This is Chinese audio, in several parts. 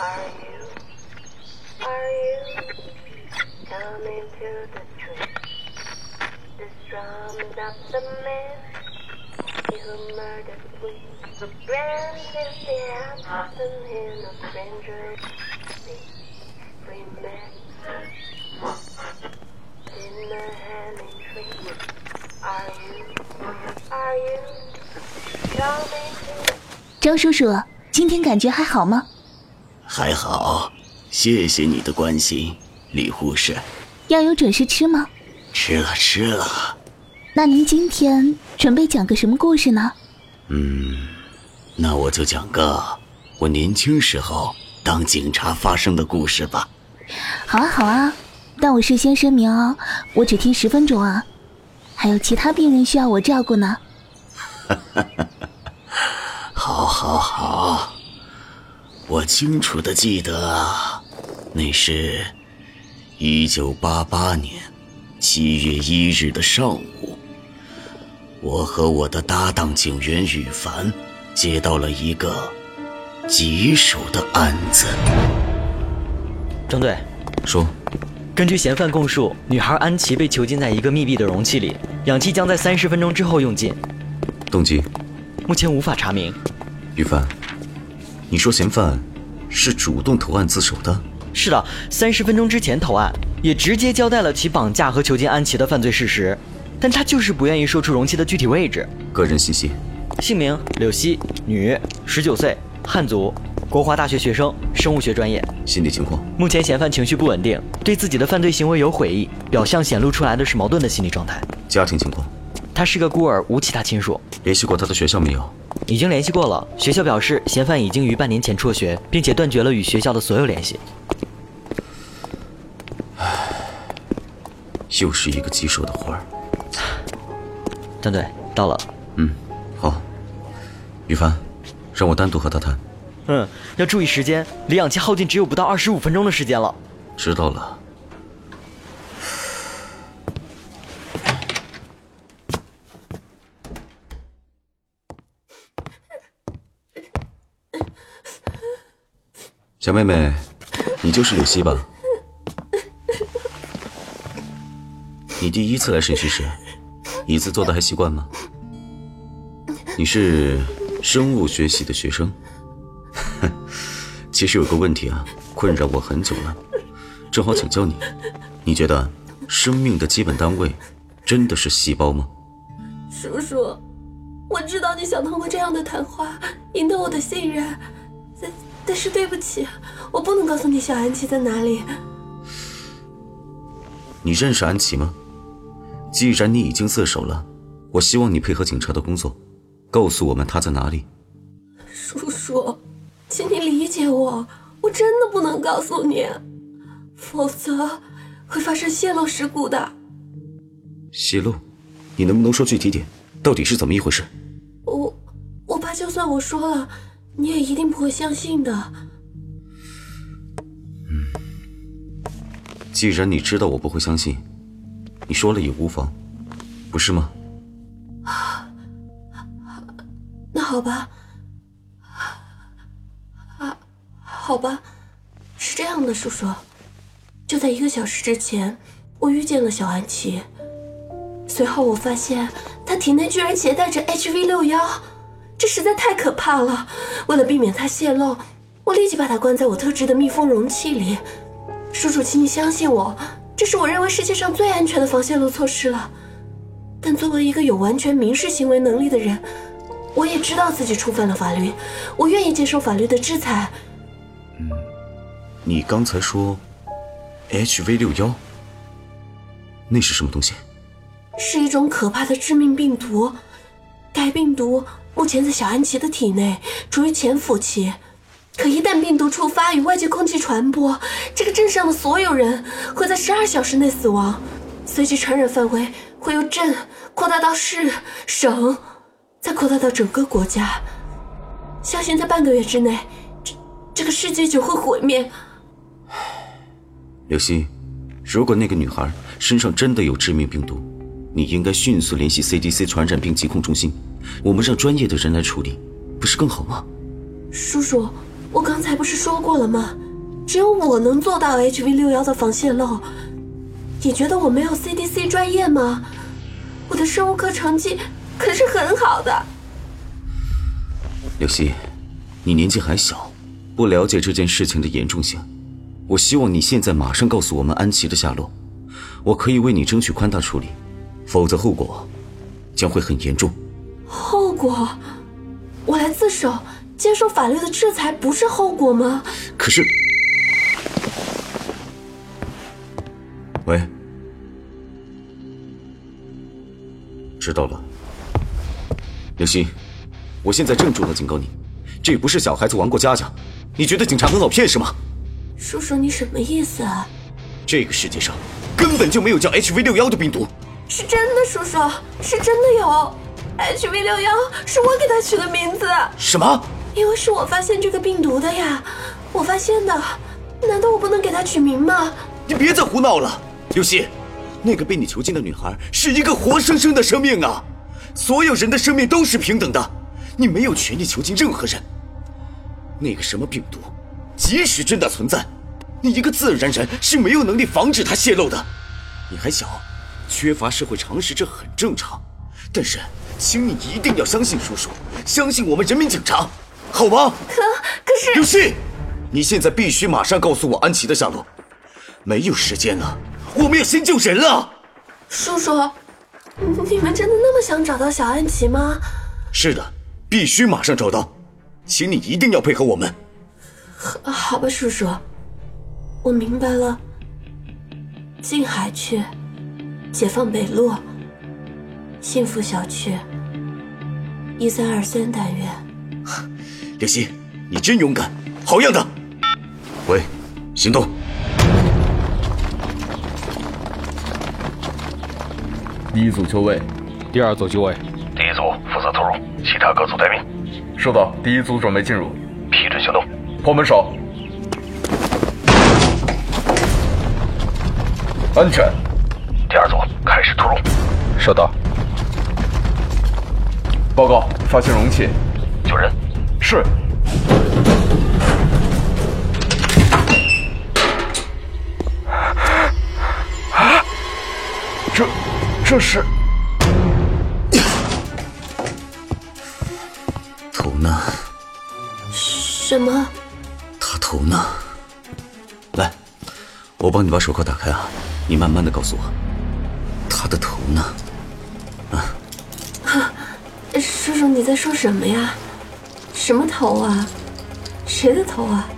Are you? Are you coming to the tree? This drummed up the man you murdered we. Grand is the absent in a stranger's sea. We met in the dream Are you? Are you coming to? 张叔叔，今天感觉还好吗？还好，谢谢你的关心，李护士。药有准时吃吗？吃了吃了。那您今天准备讲个什么故事呢？嗯，那我就讲个我年轻时候当警察发生的故事吧。好啊好啊，但我事先声明哦，我只听十分钟啊，还有其他病人需要我照顾呢。好，好，好，我清楚的记得，那是一九八八年七月一日的上午，我和我的搭档警员羽凡接到了一个棘手的案子。张队，说，根据嫌犯供述，女孩安琪被囚禁在一个密闭的容器里，氧气将在三十分钟之后用尽，动机，目前无法查明。于凡，你说嫌犯是主动投案自首的？是的，三十分钟之前投案，也直接交代了其绑架和囚禁安琪的犯罪事实，但他就是不愿意说出容器的具体位置。个人信息，姓名柳溪，女，十九岁，汉族，国华大学学生，生物学专业。心理情况，目前嫌犯情绪不稳定，对自己的犯罪行为有悔意，表象显露出来的是矛盾的心理状态。家庭情况，他是个孤儿，无其他亲属。联系过他的学校没有？已经联系过了，学校表示嫌犯已经于半年前辍学，并且断绝了与学校的所有联系。唉又是一个棘手的活儿。张队到了，嗯，好。于凡，让我单独和他谈。嗯，要注意时间，离氧气耗尽只有不到二十五分钟的时间了。知道了。小妹妹，你就是柳溪吧？你第一次来审讯室，椅子坐的还习惯吗？你是生物学系的学生？其实有个问题啊，困扰我很久了，正好请教你。你觉得生命的基本单位真的是细胞吗？叔叔，我知道你想通过这样的谈话赢得我的信任，但但是对不起，我不能告诉你小安琪在哪里。你认识安琪吗？既然你已经自首了，我希望你配合警察的工作，告诉我们她在哪里。叔叔，请你理解我，我真的不能告诉你，否则会发生泄露事故的。泄露？你能不能说具体点？到底是怎么一回事？我我怕，就算我说了，你也一定不会相信的。嗯，既然你知道我不会相信，你说了也无妨，不是吗？啊，那好吧。啊，好吧，是这样的，叔叔，就在一个小时之前，我遇见了小安琪。随后我发现她体内居然携带着 HV 六幺，这实在太可怕了。为了避免它泄露，我立即把它关在我特制的密封容器里。叔叔，请你相信我，这是我认为世界上最安全的防泄露措施了。但作为一个有完全民事行为能力的人，我也知道自己触犯了法律，我愿意接受法律的制裁。嗯，你刚才说 HV 六幺，那是什么东西？是一种可怕的致命病毒，该病毒目前在小安琪的体内，处于潜伏期。可一旦病毒触发与外界空气传播，这个镇上的所有人会在十二小时内死亡，随即传染范围会由镇扩大到市、省，再扩大到整个国家。相信在半个月之内，这这个世界就会毁灭。刘希，如果那个女孩身上真的有致命病毒，你应该迅速联系 CDC 传染病疾控中心，我们让专业的人来处理，不是更好吗？叔叔，我刚才不是说过了吗？只有我能做到 HV 六幺的防泄漏。你觉得我没有 CDC 专业吗？我的生物课成绩可是很好的。刘希，你年纪还小，不了解这件事情的严重性。我希望你现在马上告诉我们安琪的下落，我可以为你争取宽大处理，否则后果将会很严重。后果？我来自首，接受法律的制裁，不是后果吗？可是，喂，知道了，刘鑫，我现在郑重的警告你，这不是小孩子玩过家家，你觉得警察很好骗是吗？叔叔，你什么意思啊？这个世界上根本就没有叫 HV 六幺的病毒。是真的，叔叔，是真的有 HV 六幺，是我给他取的名字。什么？因为是我发现这个病毒的呀，我发现的。难道我不能给他取名吗？你别再胡闹了，刘希，那个被你囚禁的女孩是一个活生生的生命啊！所有人的生命都是平等的，你没有权利囚禁任何人。那个什么病毒，即使真的存在，你一个自然人是没有能力防止它泄露的。你还小，缺乏社会常识，这很正常。但是，请你一定要相信叔叔，相信我们人民警察，好吗？可可是，刘信，你现在必须马上告诉我安琪的下落，没有时间了，我们要先救人了。叔叔，你们真的那么想找到小安琪吗？是的，必须马上找到，请你一定要配合我们。好吧，叔叔，我明白了。静海区，解放北路，幸福小区，一三二三单元。刘希，你真勇敢，好样的！喂，行动！第一组就位，第二组就位，第一组负责突入，其他各组待命。收到，第一组准备进入，批准行动。破门手，安全。第二组开始突入。收到。报告，发现容器。救人。是。啊！这，这是头呢？什么？他头呢？来，我帮你把手铐打开啊！你慢慢的告诉我，他的头呢？啊！叔叔，你在说什么呀？什么头啊？谁的头啊？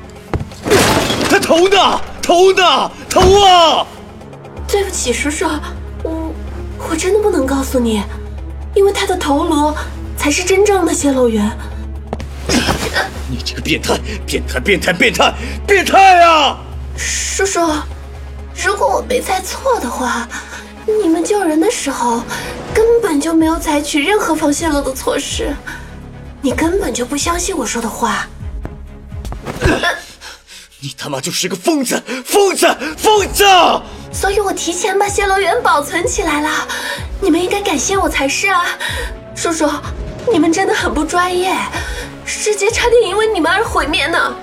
他头呢？头呢？头啊！对不起，叔叔，我我真的不能告诉你，因为他的头颅才是真正的泄露源。你这个变态！变态！变态！变态！变态啊！叔叔，如果我没猜错的话，你们救人的时候根本就没有采取任何防泄漏的措施，你根本就不相信我说的话。你他妈就是个疯子！疯子！疯子！所以我提前把泄漏源保存起来了，你们应该感谢我才是啊！叔叔，你们真的很不专业，世界差点因为你们而毁灭呢。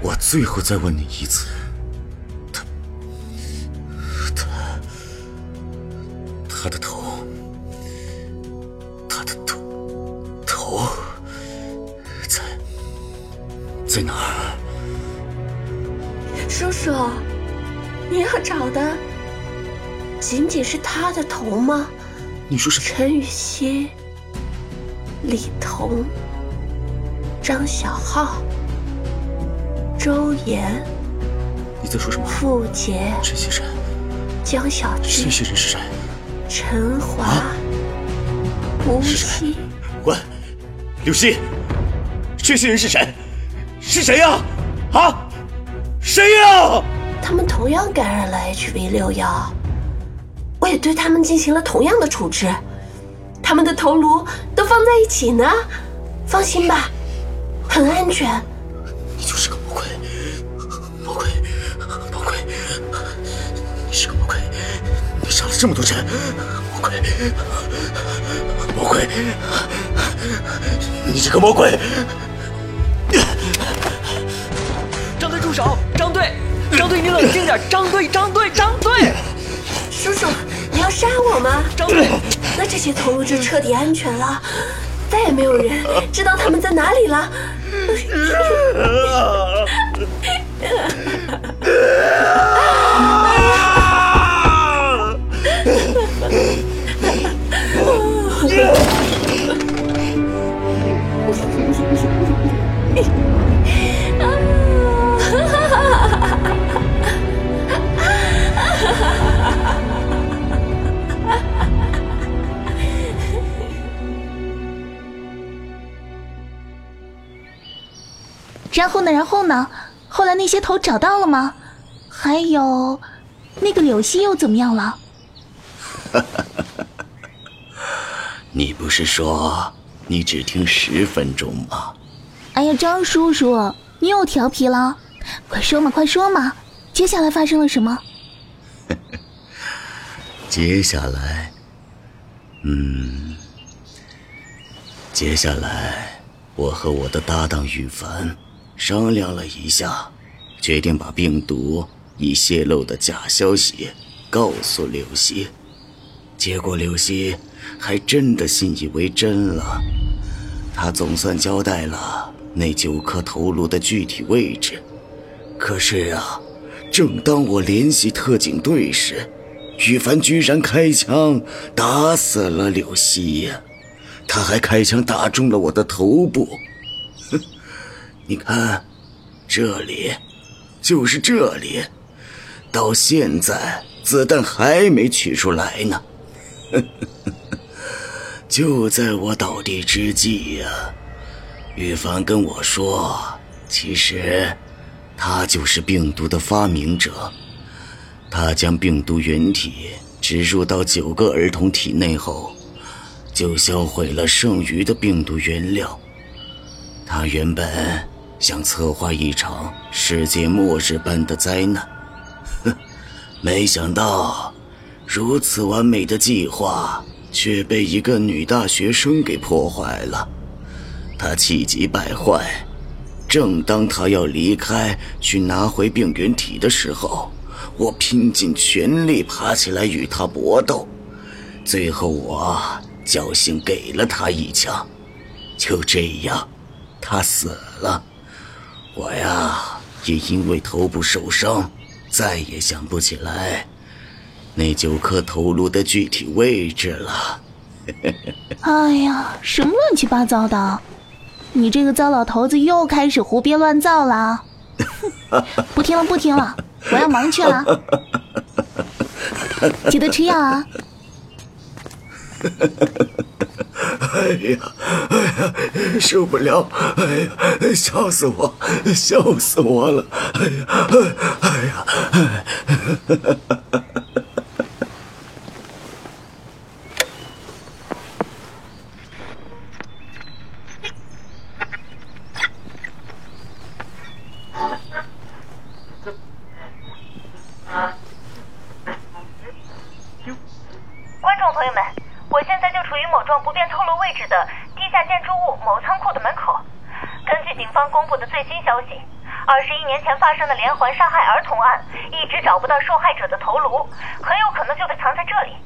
我最后再问你一次，在哪儿？叔叔，你要找的仅仅是他的头吗？你说什么陈雨欣、李彤、张小浩、周岩、你在说什么？傅杰、这些人，江小这、些人是谁？陈华、啊吴是谁曦。喂，刘希，这些人是谁？是谁呀？啊？谁呀？他们同样感染了 HV 六幺，我也对他们进行了同样的处置，他们的头颅都放在一起呢，放心吧，很安全。你就是个魔鬼，魔鬼，魔鬼！你是个魔鬼，你杀了这么多人，魔鬼，魔鬼！你这个魔鬼！住手！张队，张队，你冷静点！张队，张队，张队！叔叔，你要杀我吗？张队，那这些投入就彻底安全了，再也没有人知道他们在哪里了。些头找到了吗？还有，那个柳溪又怎么样了？你不是说你只听十分钟吗？哎呀，张叔叔，你又调皮了，快说嘛，快说嘛，接下来发生了什么？接下来，嗯，接下来我和我的搭档羽凡商量了一下，决定把病毒已泄露的假消息告诉柳溪。结果柳溪还真的信以为真了，他总算交代了那九颗头颅的具体位置。可是啊，正当我联系特警队时，羽凡居然开枪打死了柳溪呀！他还开枪打中了我的头部。哼，你看，这里，就是这里，到现在子弹还没取出来呢。就在我倒地之际呀，玉凡跟我说，其实他就是病毒的发明者。他将病毒原体植入到九个儿童体内后，就销毁了剩余的病毒原料。他原本想策划一场世界末日般的灾难，哼，没想到。如此完美的计划却被一个女大学生给破坏了，她气急败坏。正当她要离开去拿回病原体的时候，我拼尽全力爬起来与她搏斗，最后我侥幸给了她一枪，就这样，她死了。我呀，也因为头部受伤，再也想不起来。那九颗头颅的具体位置了。哎呀，什么乱七八糟的！你这个糟老头子又开始胡编乱造了。不听了，不听了，我要忙去了。记得吃药啊！哎呀，哎呀，受不了！哎呀，笑死我，笑死我了！哎呀，哎呀！的地下建筑物某仓库的门口。根据警方公布的最新消息二十一年前发生的连环杀害儿童案，一直找不到受害者的头颅，很有可能就被藏在这里。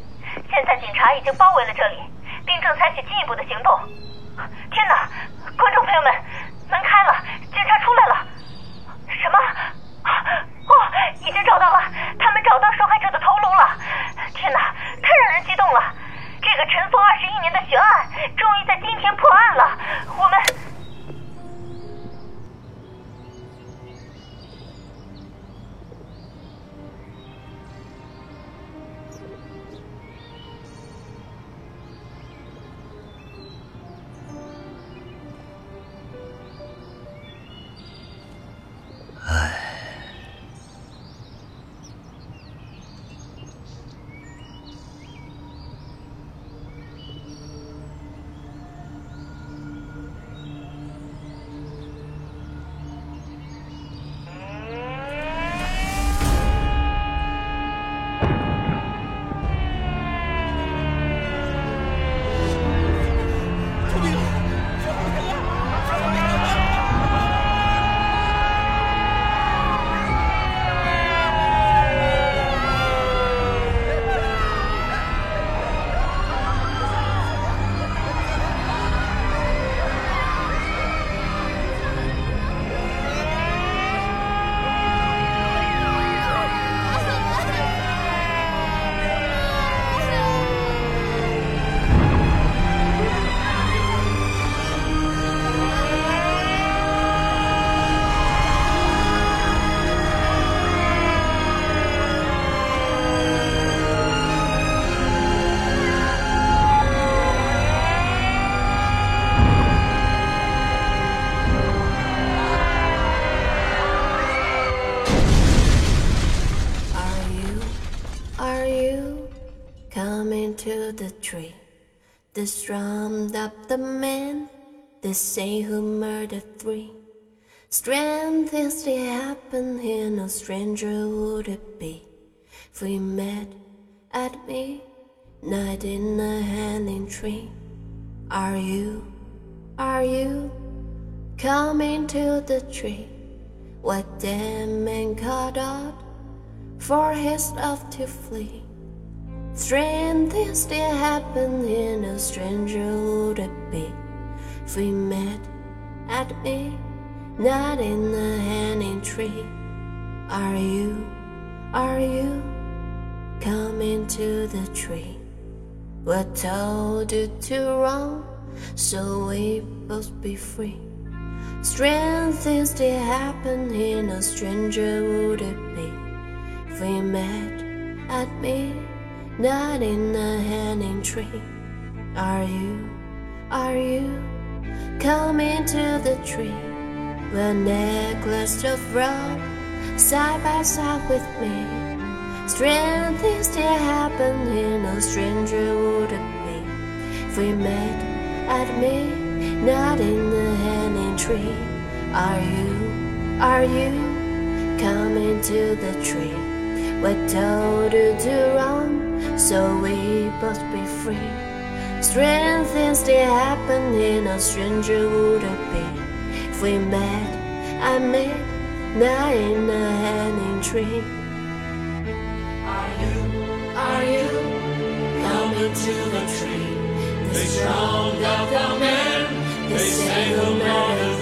现在警察已经包围了这里，并正采取进一步的行动。Into the tree. They strummed up the man, they say who murdered three. Strange things did happen here, no stranger would it be. If we met at me, night in a hanging tree. Are you, are you coming to the tree? What that man caught out for his love to flee. Strange things did happen here, no stranger would it be. If we met at midnight in a hanging tree. Are you, are you coming to the tree? What told you to run, so we both be free. Strange things did happen here, no stranger would it be. If we met at midnight in a hanging tree. Are you, are you coming to the tree? A necklace of rope, side by side with me. Strange things did happen no stranger would it be. If we met at me, not in the hanging tree. Are you, are you coming to the tree? What told to run, so we both be free. Strange things did happen in a stranger would it be. If we met at midnight in a hanging tree. Are you, are you coming to the tree? They strung up the man, they say who three.